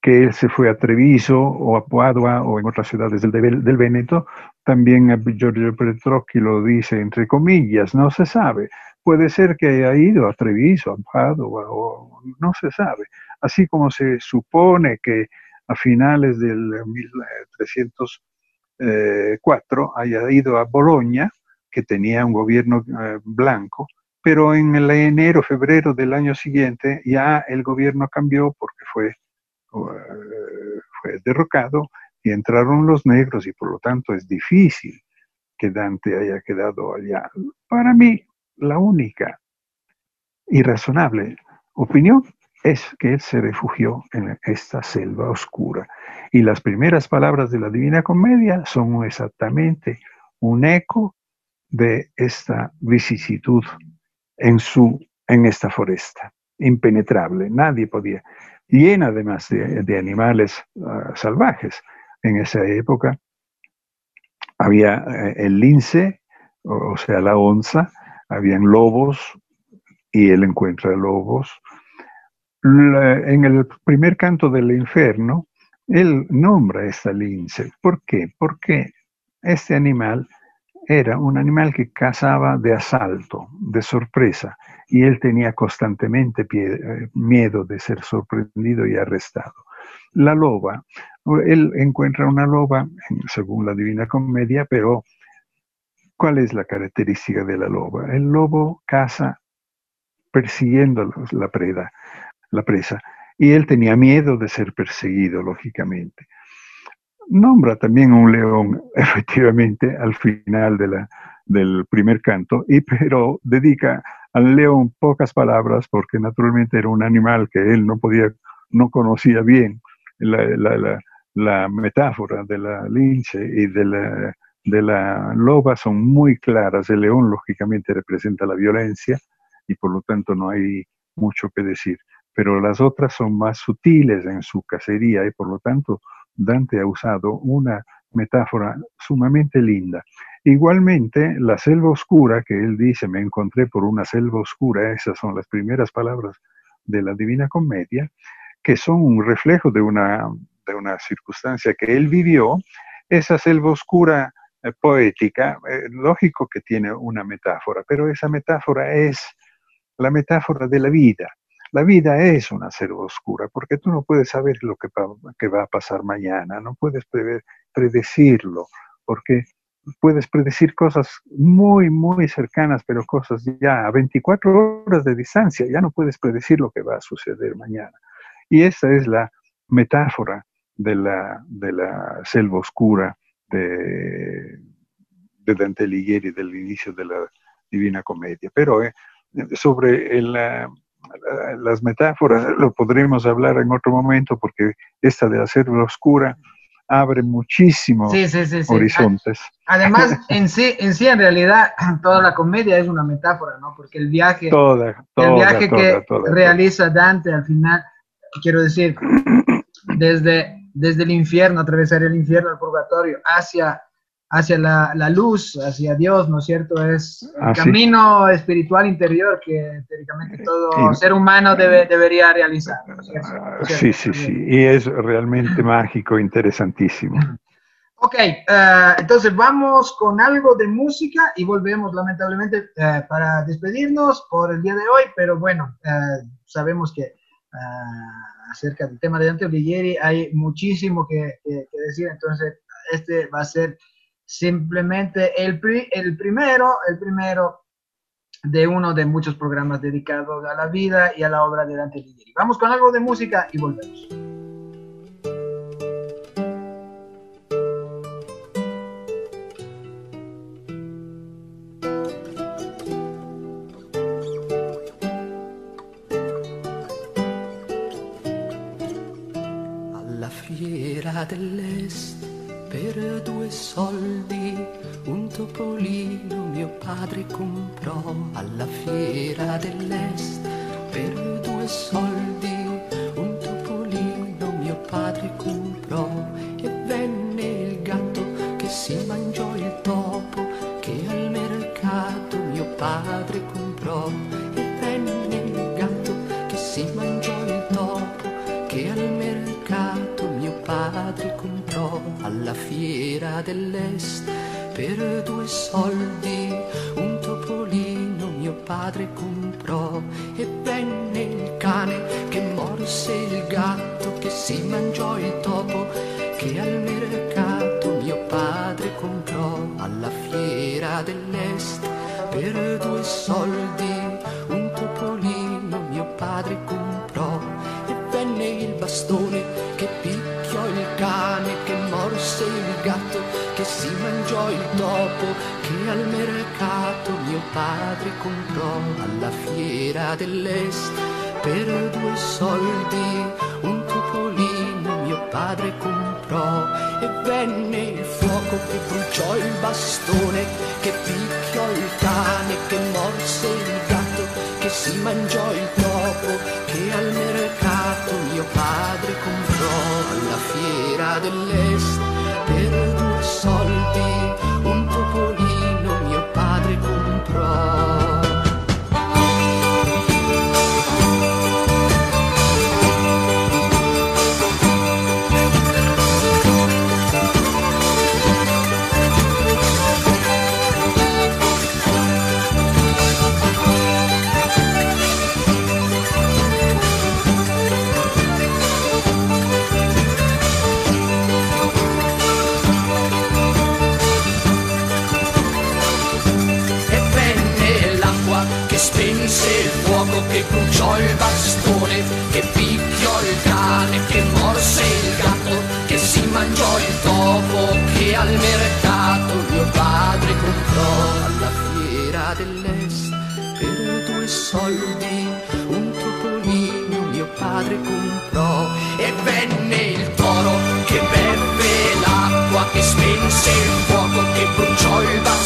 Speaker 4: que él se fue a Treviso o a Padua o en otras ciudades del, del Veneto. También Giorgio Petrocchi lo dice entre comillas, no se sabe. Puede ser que haya ido a Treviso, a Padua, o no se sabe. Así como se supone que a finales del 1304 haya ido a Bolonia, que tenía un gobierno eh, blanco, pero en el enero, febrero del año siguiente ya el gobierno cambió porque fue, eh, fue derrocado y entraron los negros y por lo tanto es difícil que Dante haya quedado allá. Para mí, la única irrazonable opinión es que él se refugió en esta selva oscura. Y las primeras palabras de la Divina Comedia son exactamente un eco de esta vicisitud en, su, en esta foresta, impenetrable. Nadie podía, llena además de, animales ah, salvajes. En esa época había eh, el lince, o, sea, la onza, habían lobos, y él encuentra lobos, en el primer canto del infierno, él nombra esta lince. ¿Por qué? Porque este animal era un animal que cazaba de asalto, de sorpresa, y él tenía constantemente miedo de ser sorprendido y arrestado. La loba, él encuentra una loba, según la Divina Comedia, pero ¿cuál es la característica de la loba? El lobo caza persiguiendo la preda la presa, y él tenía miedo de ser perseguido, lógicamente. Nombra también un león, efectivamente, al final del primer canto, y, pero dedica al león pocas palabras porque naturalmente era un animal que él no podía, no conocía bien. La, la, metáfora de la lince y de la, de la loba son muy claras. El león lógicamente representa la violencia y por lo tanto no hay mucho que decir pero las otras son más sutiles en su cacería y por lo tanto Dante ha usado una metáfora sumamente linda. Igualmente, la selva oscura, que él dice, me encontré por una selva oscura, esas son las primeras palabras de la Divina Comedia, que son un reflejo de una, de una circunstancia que él vivió, esa selva oscura poética, eh, lógico que tiene una metáfora, pero esa metáfora es la metáfora de la vida, la vida es una selva oscura, porque tú no puedes saber lo que, va a pasar mañana, no puedes predecirlo, porque puedes predecir cosas muy, muy cercanas, pero cosas ya a 24 horas de distancia, ya no puedes predecir lo que va a suceder mañana. Y esa es la metáfora de la, de la selva oscura de, de Dante Alighieri del inicio de la Divina Comedia. Pero eh, sobre el, las metáforas lo podremos hablar en otro momento porque esta de hacer oscura abre muchísimos horizontes.
Speaker 3: Además, en sí, en sí, en realidad, toda la comedia es una metáfora, ¿no? Porque el viaje, el viaje que realiza Dante al final, quiero decir, desde, desde el infierno, atravesar el infierno, el purgatorio, hacia hacia la, la, luz, hacia Dios, ¿no es cierto? Es el camino espiritual interior que teóricamente todo ser humano debe, debería realizar.
Speaker 4: Sí, sí, sí, y es realmente mágico, interesantísimo.
Speaker 3: Ok, eh, entonces vamos con algo de música y volvemos lamentablemente eh, para despedirnos por el día de hoy, pero bueno, eh, sabemos que acerca del tema de Dante Alighieri hay muchísimo que, decir, entonces este va a ser simplemente el, el primero, el primero de uno de muchos programas dedicados a la vida y a la obra de Dante Alighieri. Vamos con algo de música y volvemos.
Speaker 6: Dell'est per due soldi un topolino mio padre comprò alla fiera dell'est. Per due soldi che bruciò il bastone che picchiò il cane che morse il gatto che si mangiò il topo che al mercato mio padre comprò. Alla fiera dell'est per due soldi un topolino mio padre comprò. E venne il toro che beve l'acqua che spense il fuoco che bruciò il bastone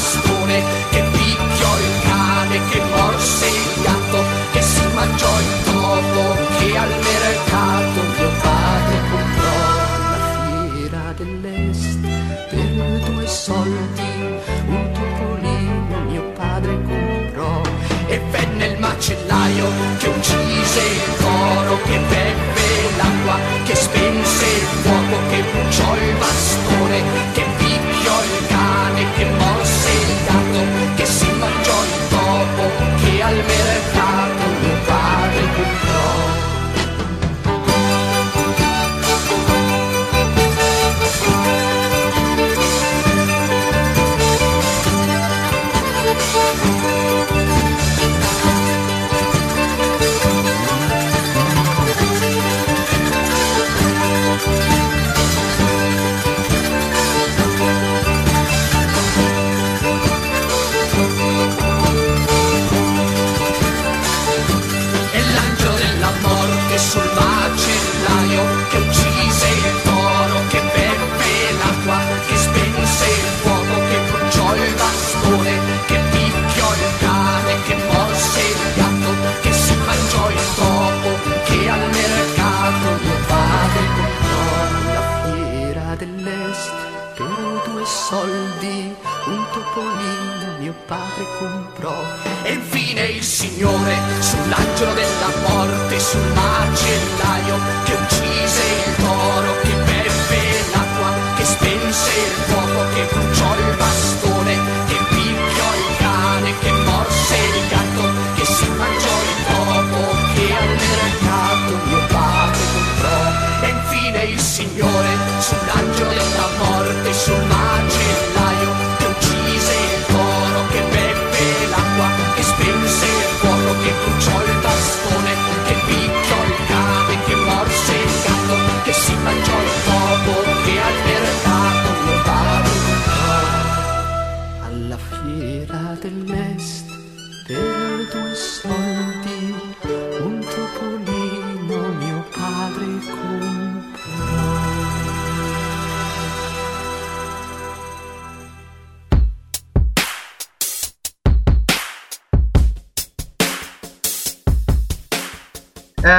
Speaker 6: Dio, che un cinese coro che pensa. soldi un topolino mio padre comprò. E infine il Signore sull'angelo della morte, sul macellaio che uccise il toro, che beppe l'acqua, che spense il fuoco, che bruciò il bastone, che picchiò il cane, che morse il gatto, che si mangiò il topo, che al mercato mio padre infine il Signore sull'angelo della morte, sul macellaio che uccise il toro, che beve l'acqua, che spense il fuoco, che bruciò il bastone,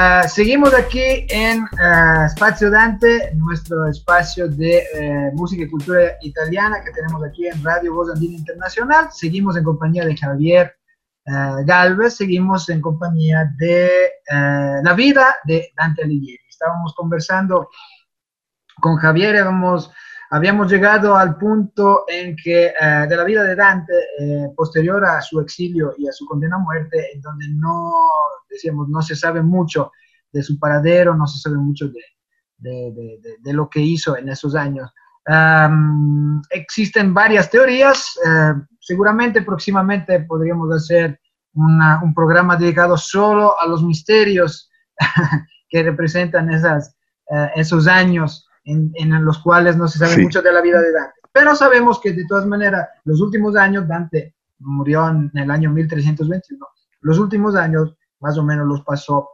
Speaker 3: Eh, seguimos aquí en eh, Espacio Dante, nuestro espacio de eh, música y cultura italiana que tenemos aquí en Radio Voz Andina Internacional. Seguimos en compañía de Javier eh, Galvez, seguimos en compañía de la vida de Dante Alighieri. Estábamos conversando con Javier, habíamos, habíamos llegado al punto en que eh, de la vida de Dante, eh, posterior a su exilio y a su condena a muerte, en donde no, decíamos, no se sabe mucho de su paradero, no se sabe mucho de, de- de- de- lo que hizo en esos años. Am, existen varias teorías, eh, seguramente próximamente podríamos hacer una- un programa dedicado solo a los misterios que representan esas, eh, esos años en, en los cuales no se sabe
Speaker 4: Sí.
Speaker 3: mucho de la vida de Dante. Pero sabemos que de todas maneras, los últimos años, Dante murió en el año 1321, los últimos años más o menos los pasó,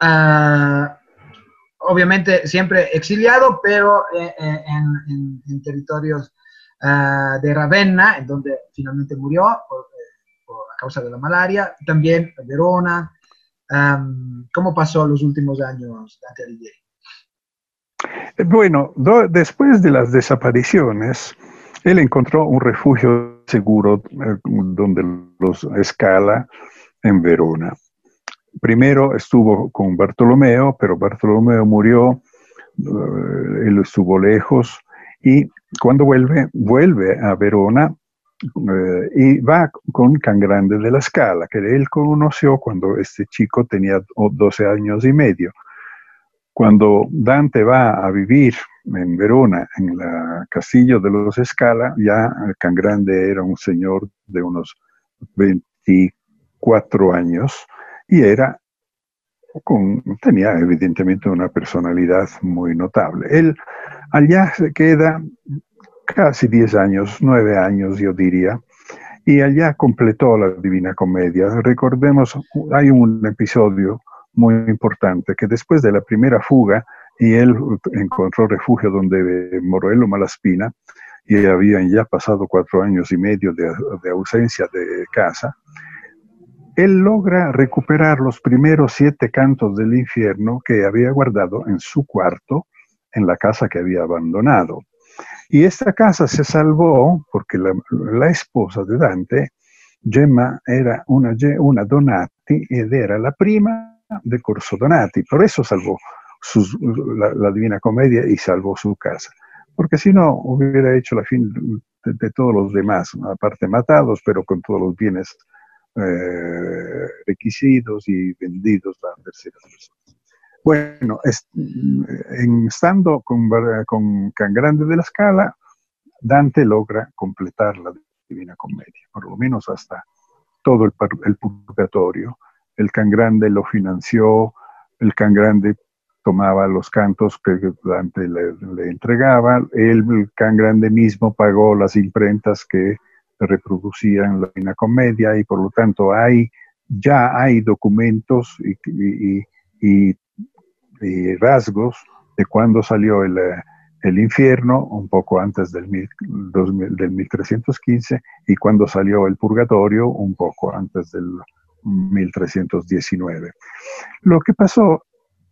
Speaker 3: ah, obviamente siempre exiliado, pero eh, eh, en, en- en territorios ah, de Ravenna, en donde finalmente murió por, eh, por- a causa de la malaria, también Verona. Am, ¿Cómo pasó los últimos años Dante Alighieri?
Speaker 4: Bueno, después de las desapariciones, él encontró un refugio seguro eh, donde los escala en Verona. Primero estuvo con Bartolomeo, pero Bartolomeo murió, eh, él estuvo lejos y cuando vuelve, vuelve a Verona eh, y va con Can Grande de la Scala, que él conoció cuando este chico tenía o- 12 años y medio. Cuando Dante va a vivir en Verona, en el castillo de los Scala, ya Can Grande era un señor de unos 24 años y era con, tenía evidentemente una personalidad muy notable. Él allá se queda casi 10 años, 9 años yo diría, y allá completó la Divina Comedia. Recordemos, hay un episodio muy importante que después de la primera fuga, y él encontró refugio donde Morello Malaspina, y habían ya pasado cuatro años y medio de, ausencia de casa, él logra recuperar los primeros siete cantos del infierno que había guardado en su cuarto en la casa que había abandonado. Y esta casa se salvó porque la, la esposa de Dante, Gemma, era una, una, Donati ed era la prima de Corso Donati. Por eso salvó la, Divina Comedia y salvó su casa. Porque si no, hubiera hecho la fin de, todos los demás, aparte matados, pero con todos los bienes eh, requisitos y vendidos a terceras personas. Bueno, en, estando con, con Can Grande de la Scala, Dante logra completar la Divina Comedia, por lo menos hasta todo el purgatorio. El Can Grande lo financió, el Can Grande tomaba los cantos que Dante le, entregaba, el, Can Grande mismo pagó las imprentas que reproducían la Comedia y por lo tanto hay, ya hay documentos y, rasgos de cuando salió el, infierno, un poco antes del, mil, del 1315, y cuando salió el purgatorio, un poco antes del 1319. Lo que pasó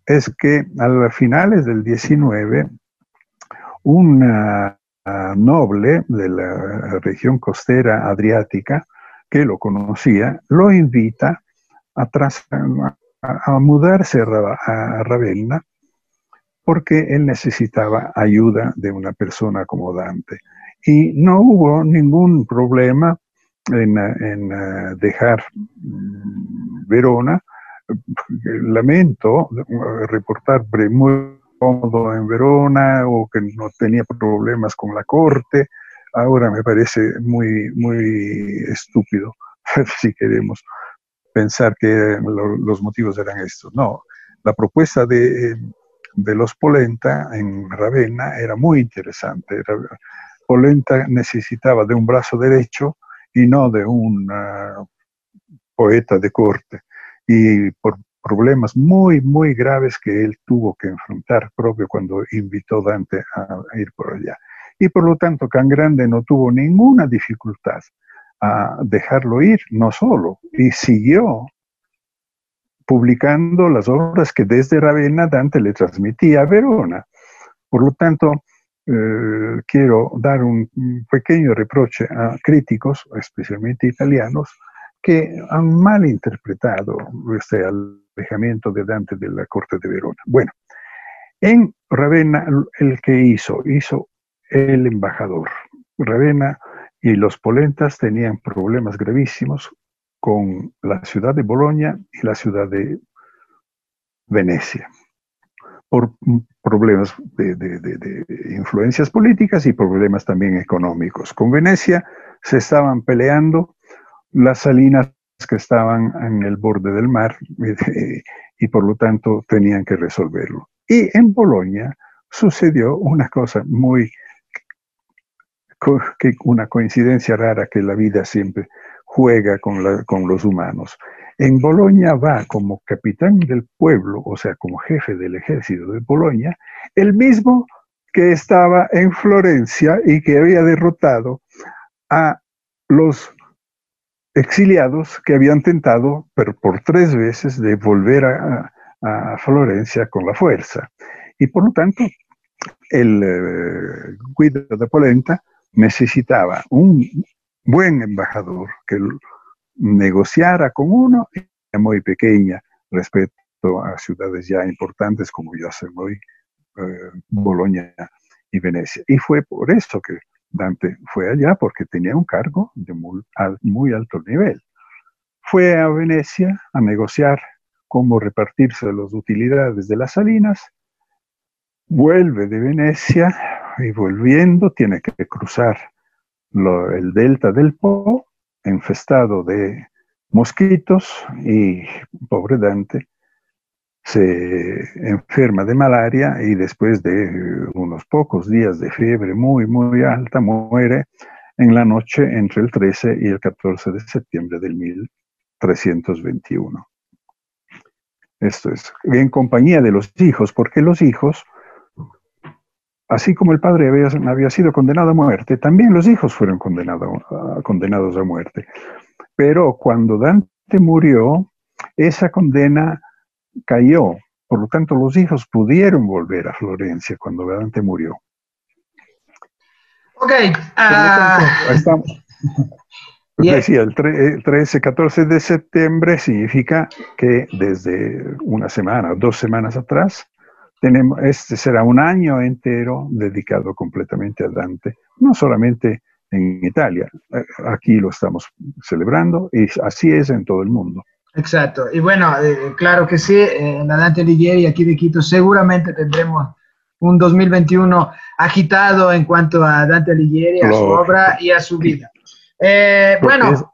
Speaker 4: es que a finales del 19, una noble de la región costera adriática, que lo conocía, lo invita a, a, mudarse a, Ravenna porque él necesitaba ayuda de una persona como Dante. Y no hubo ningún problema en, en dejar mm, Verona. Lamento reportar muy cómodo en Verona o que no tenía problemas con la corte. Ahora me parece muy, muy estúpido, si queremos pensar que los motivos eran estos. No, la propuesta de, de, los Polenta en Ravenna era muy interesante. Polenta necesitaba de un brazo derecho y no de un poeta de corte. Y por problemas muy, muy graves que él tuvo que enfrentar propio cuando invitó a Dante a, ir por allá. Y por lo tanto, Can Grande no tuvo ninguna dificultad a dejarlo ir, no solo, y siguió publicando las obras que desde Ravenna Dante le transmitía a Verona. Por lo tanto, eh, quiero dar un, pequeño reproche a críticos, especialmente italianos, que han mal interpretado este alejamiento de Dante de la corte de Verona. Bueno, en Ravenna, el que hizo, hizo el embajador. Ravenna y los polentas tenían problemas gravísimos con la ciudad de Bolonia y la ciudad de Venecia, por problemas de, de, influencias políticas y problemas también económicos. Con Venecia se estaban peleando las salinas que estaban en el borde del mar y por lo tanto tenían que resolverlo. Y en Bolonia sucedió una cosa muy, una coincidencia rara que la vida siempre juega con, con los humanos. En Bolonia va como capitán del pueblo, o sea, como jefe del ejército de Bolonia, el mismo que estaba en Florencia y que había derrotado a los exiliados que habían tentado por tres veces de volver a, Florencia con la fuerza. Y por lo tanto, el eh, Guido de Polenta necesitaba un buen embajador que negociara con uno muy pequeña respecto a ciudades ya importantes como ya se muy eh, Bolonia y Venecia. Y fue por eso que Dante fue allá porque tenía un cargo de muy, alto nivel. Fue a Venecia a negociar cómo repartirse las utilidades de las salinas, vuelve de Venecia y volviendo tiene que cruzar el delta del Po, infestado de mosquitos y pobre Dante se enferma de malaria y después de unos pocos días de fiebre muy, muy alta, muere en la noche entre el 13 y el 14 de septiembre del 1321. Esto es, en compañía de los hijos, porque los hijos, así como el padre había, había sido condenado a muerte, también los hijos fueron condenados a muerte. Pero cuando Dante murió, esa condena cayó. Por lo tanto, los hijos pudieron volver a Florencia cuando Dante murió.
Speaker 3: Ok. Uh...
Speaker 4: Estamos. Decía, el 13, 14 de septiembre significa que desde una semana, dos semanas atrás, tenemos, este será un año entero dedicado completamente a Dante, no solamente en Italia, eh, aquí lo estamos celebrando y así es en todo el mundo.
Speaker 3: Exacto. Y bueno, eh, claro que sí, en la Dante Alighieri aquí de Quito seguramente tendremos un 2021 agitado en cuanto a Dante Alighieri, a su obra y a su vida. Eh, bueno,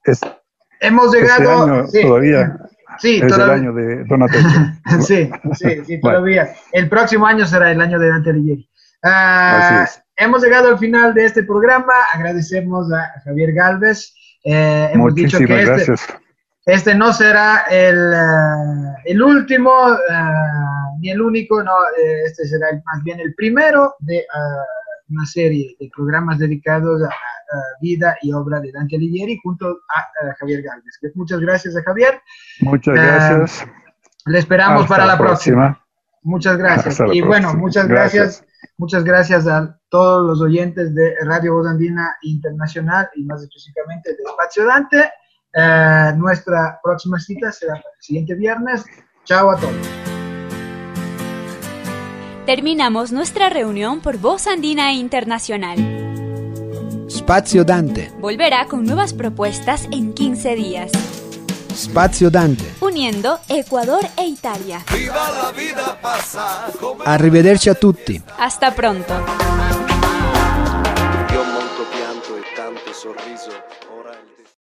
Speaker 3: hemos este llegado...
Speaker 4: sí, todavía sí, es el año de Donatello.
Speaker 3: sí, sí, sí, todavía. El próximo año será el año de Dante Alighieri. Ah, hemos llegado al final de este programa. Agradecemos a Javier Galvez.
Speaker 4: Eh, hemos dicho que este, gracias.
Speaker 3: Este no será el, eh, el último uh, ni el único, no, eh, este será más bien el primero de una serie de programas dedicados a, vida y obra de Dante Alighieri junto a, Javier Galvez. Muchas gracias a Javier.
Speaker 4: Muchas gracias.
Speaker 3: le esperamos para la próxima. Muchas gracias. y bueno, muchas gracias. Muchas gracias a todos los oyentes de Radio Voz Andina Internacional y más específicamente de Espacio Dante. Eh, nuestra próxima cita será el siguiente viernes. Chao a todos
Speaker 1: terminamos nuestra reunión por Voz Andina Internacional.
Speaker 2: Spazio Dante.
Speaker 1: Volverá con nuevas propuestas en 15 días.
Speaker 2: Spazio Dante.
Speaker 1: Uniendo Ecuador e Italia. Viva.
Speaker 2: Arrivederci a tutti.
Speaker 1: Hasta pronto. Io molto pianto e tanto sorriso.